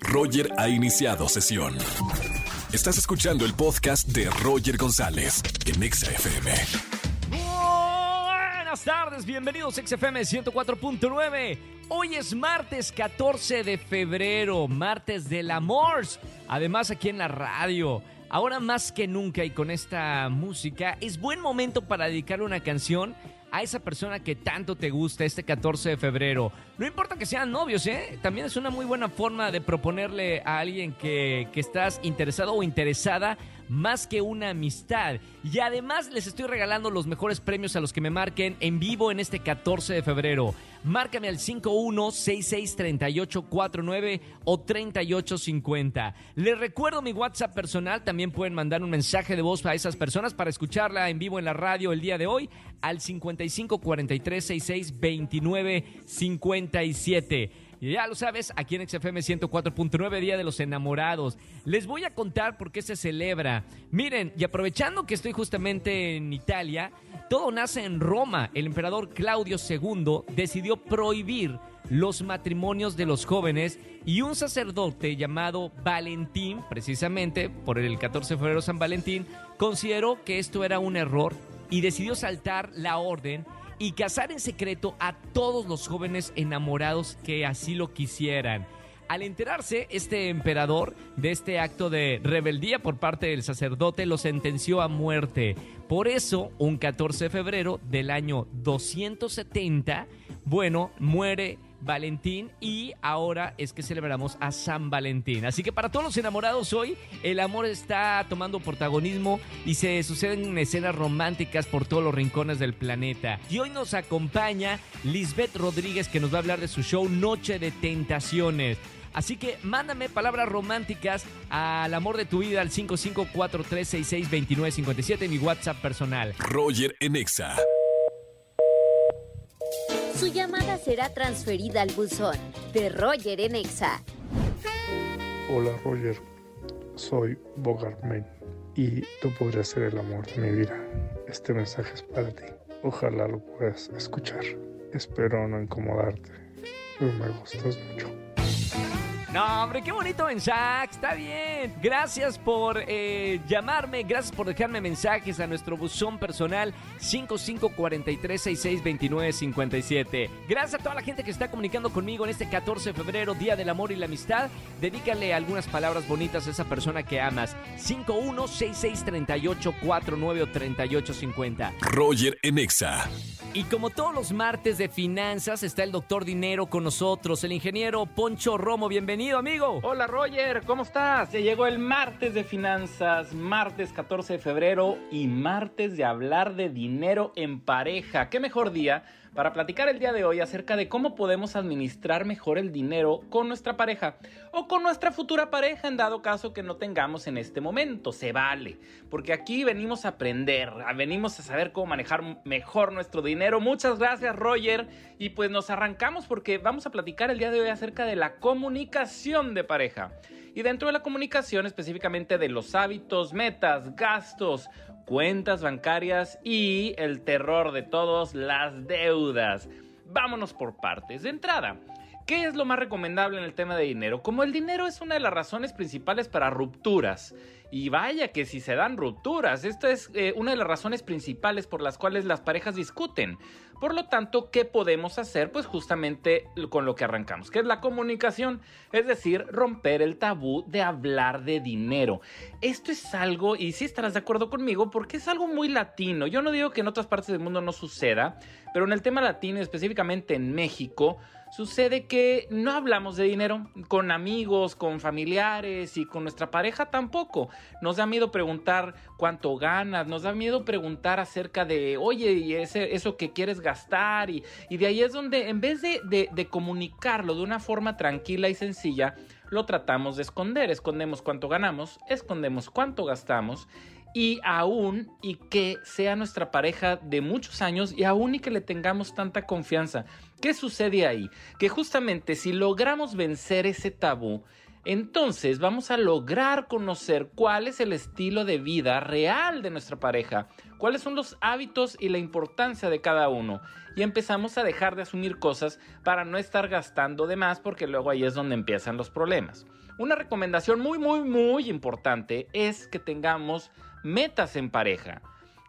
Roger ha iniciado sesión. Estás escuchando el podcast de Roger González en Exa FM. Buenas tardes, bienvenidos a XFM 104.9. Hoy es martes 14 de febrero, martes del amor. Además aquí en la radio. Ahora más que nunca y con esta música, es buen momento para dedicarle una canción a esa persona que tanto te gusta este 14 de febrero. No importa que sean novios, ¿eh? También es una muy buena forma de proponerle a alguien que, que estás interesado o interesada más que una amistad. Y además les estoy regalando los mejores premios a los que me marquen en vivo en este 14 de febrero. Márcame al 51663849 o 3850. Les recuerdo mi WhatsApp personal. También pueden mandar un mensaje de voz a esas personas para escucharla en vivo en la radio el día de hoy al 5543662957. Y ya lo sabes, aquí en XFM 104.9, Día de los Enamorados. Les voy a contar por qué se celebra. Miren, y aprovechando que estoy justamente en Italia, todo nace en Roma. El emperador Claudio II decidió prohibir los matrimonios de los jóvenes y un sacerdote llamado Valentín, precisamente por el 14 de febrero San Valentín, consideró que esto era un error y decidió saltar la orden y casar en secreto a todos los jóvenes enamorados que así lo quisieran. Al enterarse, este emperador de este acto de rebeldía por parte del sacerdote lo sentenció a muerte. Por eso, un 14 de febrero del año 270, bueno, muere Valentín y ahora es que celebramos a San Valentín. Así que para todos los enamorados hoy, el amor está tomando protagonismo y se suceden escenas románticas por todos los rincones del planeta. Y hoy nos acompaña Lisbeth Rodríguez que nos va a hablar de su show Noche de Tentaciones. Así que mándame palabras románticas al amor de tu vida al 5543662957, mi WhatsApp personal. Roger Enexa. Su llamada será transferida al buzón de Roger en Exa. Hola Roger, soy Bogartman y tú podrías ser el amor de mi vida. Este mensaje es para ti. Ojalá lo puedas escuchar. Espero no incomodarte, me gustas mucho. No, hombre, qué bonito mensaje, está bien. Gracias por eh, llamarme, gracias por dejarme mensajes a nuestro buzón personal 5543662957. Gracias a toda la gente que está comunicando conmigo en este 14 de febrero, Día del Amor y la Amistad. Dedícale algunas palabras bonitas a esa persona que amas. 51663849 o 3850. Roger Enexa. Y como todos los martes de finanzas, está el doctor Dinero con nosotros, el ingeniero Poncho Romo. Bienvenido, amigo. Hola, Roger, ¿cómo estás? Ya llegó el martes de finanzas, martes 14 de febrero y martes de hablar de dinero en pareja. ¿Qué mejor día? Para platicar el día de hoy acerca de cómo podemos administrar mejor el dinero con nuestra pareja o con nuestra futura pareja en dado caso que no tengamos en este momento. Se vale, porque aquí venimos a aprender, venimos a saber cómo manejar mejor nuestro dinero. Muchas gracias Roger y pues nos arrancamos porque vamos a platicar el día de hoy acerca de la comunicación de pareja. Y dentro de la comunicación específicamente de los hábitos, metas, gastos, cuentas bancarias y el terror de todos, las deudas. Vámonos por partes. De entrada, ¿Qué es lo más recomendable en el tema de dinero? Como el dinero es una de las razones principales para rupturas. Y vaya que si se dan rupturas, esta es eh, una de las razones principales por las cuales las parejas discuten. Por lo tanto, ¿qué podemos hacer? Pues justamente con lo que arrancamos, que es la comunicación, es decir, romper el tabú de hablar de dinero. Esto es algo, y si estarás de acuerdo conmigo, porque es algo muy latino. Yo no digo que en otras partes del mundo no suceda, pero en el tema latino, específicamente en México, sucede que no hablamos de dinero con amigos, con familiares y con nuestra pareja tampoco. Nos da miedo preguntar cuánto ganas, nos da miedo preguntar acerca de, oye, y ese, eso que quieres gastar. Y, de ahí es donde en vez de, de comunicarlo de una forma tranquila y sencilla, lo tratamos de esconder. Escondemos cuánto ganamos, escondemos cuánto gastamos y aún y que sea nuestra pareja de muchos años y aún y que le tengamos tanta confianza. ¿Qué sucede ahí? Que justamente si logramos vencer ese tabú, entonces vamos a lograr conocer cuál es el estilo de vida real de nuestra pareja, cuáles son los hábitos y la importancia de cada uno. Y empezamos a dejar de asumir cosas para no estar gastando de más porque luego ahí es donde empiezan los problemas. Una recomendación muy, muy, muy importante es que tengamos metas en pareja.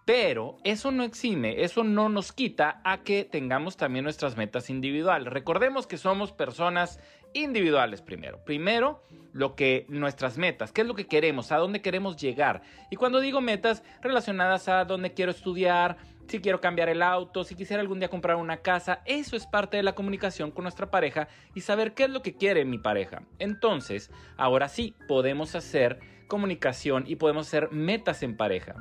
Pero eso no exime, eso no nos quita a que tengamos también nuestras metas individuales. Recordemos que somos personas individuales primero. Primero, lo que nuestras metas, qué es lo que queremos, a dónde queremos llegar. Y cuando digo metas relacionadas a dónde quiero estudiar, si quiero cambiar el auto, si quisiera algún día comprar una casa, eso es parte de la comunicación con nuestra pareja y saber qué es lo que quiere mi pareja. Entonces, ahora sí, podemos hacer comunicación y podemos hacer metas en pareja.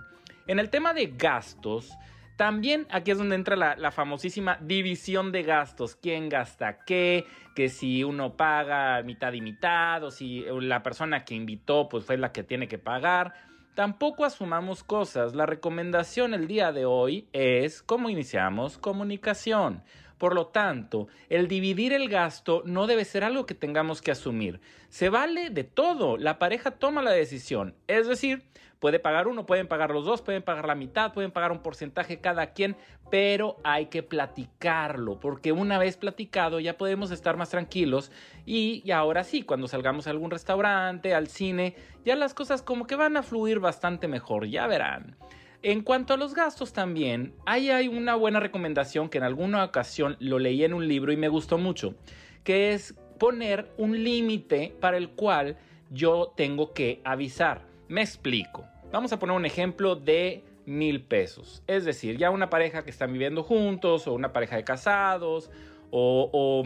En el tema de gastos, también aquí es donde entra la, famosísima división de gastos. ¿Quién gasta qué? Que si uno paga mitad y mitad o si la persona que invitó pues fue la que tiene que pagar. Tampoco asumamos cosas. La recomendación el día de hoy es cómo iniciamos comunicación. Por lo tanto, el dividir el gasto no debe ser algo que tengamos que asumir. Se vale de todo. La pareja toma la decisión. Es decir, Puede pagar uno, pueden pagar los dos, pueden pagar la mitad, pueden pagar un porcentaje cada quien, pero hay que platicarlo, porque una vez platicado ya podemos estar más tranquilos y, ahora sí, cuando salgamos a algún restaurante, al cine, ya las cosas como que van a fluir bastante mejor, ya verán. En cuanto a los gastos también, ahí hay una buena recomendación que en alguna ocasión lo leí en un libro y me gustó mucho, que es poner un límite para el cual yo tengo que avisar. Me explico. Vamos a poner un ejemplo de mil pesos. Es decir, ya una pareja que están viviendo juntos o una pareja de casados o,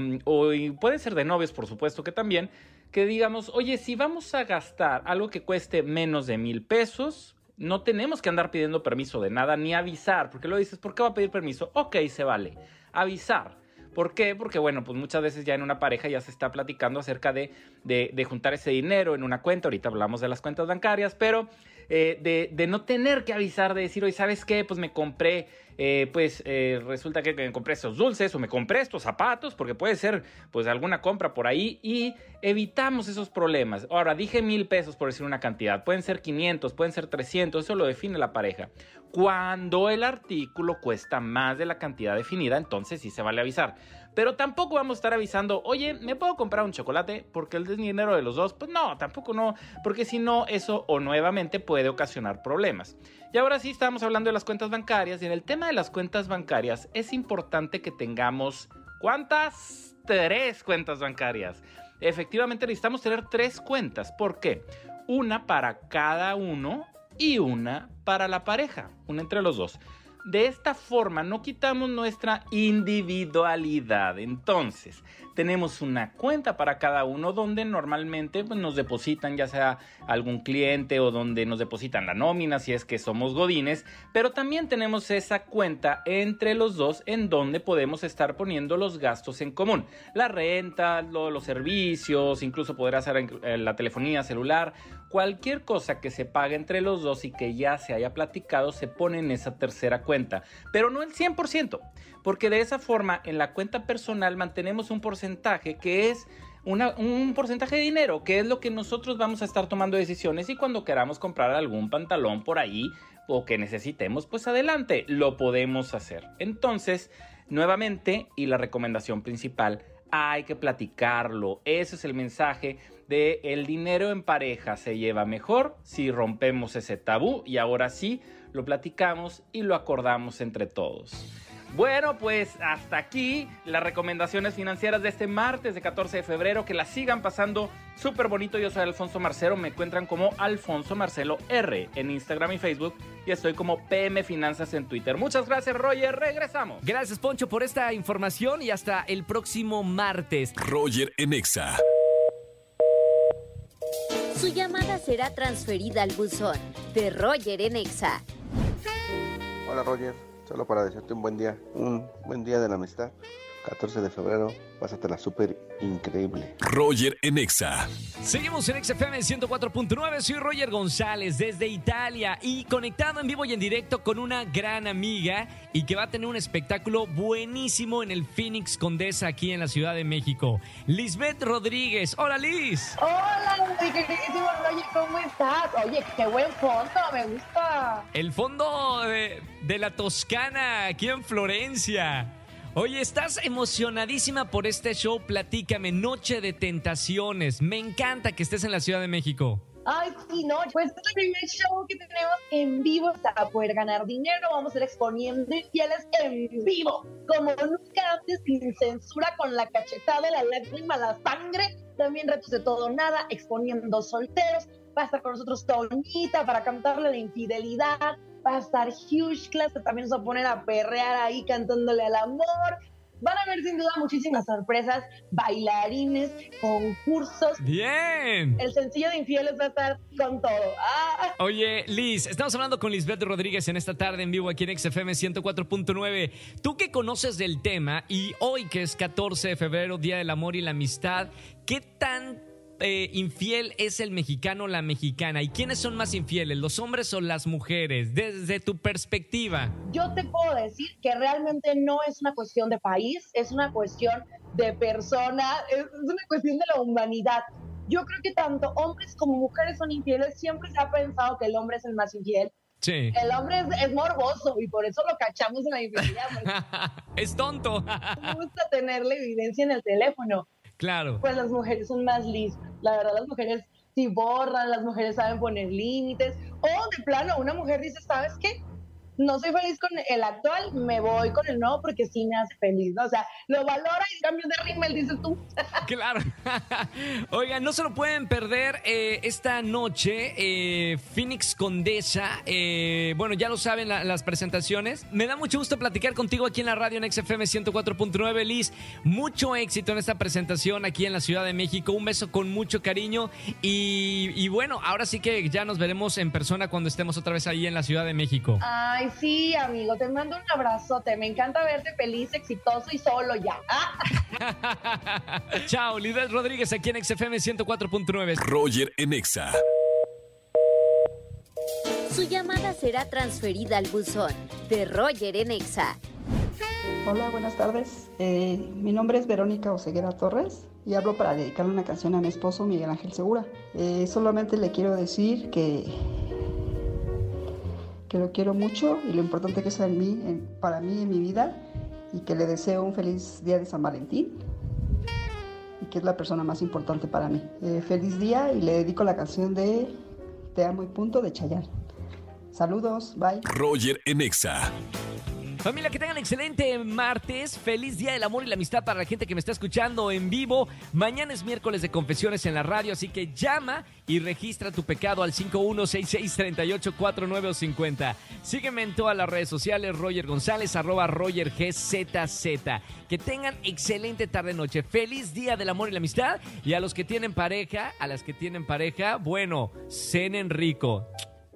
puede ser de novios, por supuesto que también, que digamos, oye, si vamos a gastar algo que cueste menos de mil pesos, no tenemos que andar pidiendo permiso de nada ni avisar, porque lo dices, ¿por qué va a pedir permiso? Ok, se vale. Avisar. ¿Por qué? Porque, bueno, pues muchas veces ya en una pareja ya se está platicando acerca de, de, juntar ese dinero en una cuenta. Ahorita hablamos de las cuentas bancarias, pero eh, de, no tener que avisar, de decir, oye, ¿sabes qué? Pues me compré eh, pues eh, resulta que me compré estos dulces o me compré estos zapatos, porque puede ser pues alguna compra por ahí y evitamos esos problemas. Ahora, dije mil pesos por decir una cantidad, pueden ser 500, pueden ser 300, eso lo define la pareja. Cuando el artículo cuesta más de la cantidad definida, entonces sí se vale avisar. Pero tampoco vamos a estar avisando, oye, ¿me puedo comprar un chocolate? Porque el dinero de los dos, pues no, tampoco no, porque si no, eso o nuevamente puede ocasionar problemas. Y ahora sí estamos hablando de las cuentas bancarias y en el tema de las cuentas bancarias es importante que tengamos ¿cuántas? Tres cuentas bancarias. Efectivamente necesitamos tener tres cuentas. ¿Por qué? Una para cada uno y una para la pareja, una entre los dos. De esta forma no quitamos nuestra individualidad. Entonces, tenemos una cuenta para cada uno donde normalmente pues, nos depositan ya sea algún cliente o donde nos depositan la nómina si es que somos godines, pero también tenemos esa cuenta entre los dos en donde podemos estar poniendo los gastos en común. La renta, los servicios, incluso poder hacer la telefonía celular, cualquier cosa que se pague entre los dos y que ya se haya platicado se pone en esa tercera cuenta, pero no el 100%, porque de esa forma en la cuenta personal mantenemos un porcentaje que es un porcentaje de dinero, que es lo que nosotros vamos a estar tomando decisiones y cuando queramos comprar algún pantalón por ahí o que necesitemos, pues adelante, lo podemos hacer. Entonces, nuevamente, y la recomendación principal, hay que platicarlo. Ese es el mensaje de el dinero en pareja se lleva mejor si rompemos ese tabú y ahora sí lo platicamos y lo acordamos entre todos. Bueno, pues hasta aquí las recomendaciones financieras de este martes de 14 de febrero. Que la sigan pasando súper bonito. Yo soy Alfonso Marcelo. Me encuentran como Alfonso Marcelo R en Instagram y Facebook. Y estoy como PM Finanzas en Twitter. Muchas gracias, Roger. Regresamos. Gracias, Poncho, por esta información y hasta el próximo martes. Roger Enexa. Su llamada será transferida al buzón de Roger Enexa. Hola, Roger Solo para desearte un buen día, un buen día de la amistad. 14 de febrero, pásatela súper increíble. Roger en Exa. Seguimos en XFM 104.9, soy Roger González desde Italia y conectado en vivo y en directo con una gran amiga y que va a tener un espectáculo buenísimo en el Phoenix Condesa aquí en la Ciudad de México. Lisbeth Rodríguez. Hola Liz. Hola, mi queridísimo Roger, ¿cómo estás? Oye, qué buen fondo, me gusta. El fondo de, de la Toscana aquí en Florencia. Oye, estás emocionadísima por este show. Platícame, Noche de Tentaciones. Me encanta que estés en la Ciudad de México. Ay, sí, no, pues es el primer show que tenemos en vivo para poder ganar dinero. Vamos a estar exponiendo infieles en vivo, como nunca antes, sin censura, con la cachetada, la lágrima, la sangre, también retos de todo nada, exponiendo solteros. Va a estar con nosotros Tonita para cantarle la infidelidad va a estar Huge Class, que también nos va a poner a perrear ahí cantándole al amor. Van a haber sin duda muchísimas sorpresas, bailarines, concursos. Bien. El sencillo de infieles va a estar con todo. Ah. Oye, Liz, estamos hablando con Lisbeth Rodríguez en esta tarde en vivo aquí en XFM 104.9. Tú que conoces del tema y hoy que es 14 de febrero, Día del Amor y la Amistad, ¿qué tan eh, infiel es el mexicano o la mexicana? ¿Y quiénes son más infieles, los hombres o las mujeres? Desde tu perspectiva. Yo te puedo decir que realmente no es una cuestión de país, es una cuestión de persona, es una cuestión de la humanidad. Yo creo que tanto hombres como mujeres son infieles. Siempre se ha pensado que el hombre es el más infiel. Sí. El hombre es, morboso y por eso lo cachamos en la infidelidad. es tonto. Me gusta tener la evidencia en el teléfono. Claro. Pues las mujeres son más listas. La verdad, las mujeres si borran, las mujeres saben poner límites. O de plano, una mujer dice, ¿sabes qué? No soy feliz con el actual, me voy con el nuevo porque sí me hace feliz, ¿no? O sea, lo valora y cambio de rímel, dices tú. claro. Oigan, no se lo pueden perder eh, esta noche, eh, Phoenix Condesa. Eh, bueno, ya lo saben las presentaciones. Me da mucho gusto platicar contigo aquí en la radio en XFM 104.9, Liz. Mucho éxito en esta presentación aquí en la Ciudad de México. Un beso con mucho cariño. Y, y bueno, ahora sí que ya nos veremos en persona cuando estemos otra vez ahí en la Ciudad de México. Ay, sí, amigo, te mando un abrazote. Me encanta verte feliz, exitoso y solo ya. Chao, Lidel Rodríguez aquí en XFM 104.9. Roger en Exa. Su llamada será transferida al buzón de Roger en Exa. Hola, buenas tardes. Eh, mi nombre es Verónica Oseguera Torres y hablo para dedicarle una canción a mi esposo Miguel Ángel Segura. Eh, solamente le quiero decir que que lo quiero mucho y lo importante que es en mí, para mí en mi vida y que le deseo un feliz día de San Valentín y que es la persona más importante para mí. Eh, feliz día y le dedico la canción de Te amo y punto de Chayanne. Saludos, bye. Roger Enexa. Familia, que tengan excelente martes. Feliz Día del Amor y la Amistad para la gente que me está escuchando en vivo. Mañana es miércoles de confesiones en la radio, así que llama y registra tu pecado al 5166384950. Sígueme en todas las redes sociales, Roger González, arroba RogerGZZ. Que tengan excelente tarde-noche. Feliz Día del Amor y la Amistad. Y a los que tienen pareja, a las que tienen pareja, bueno, cenen rico.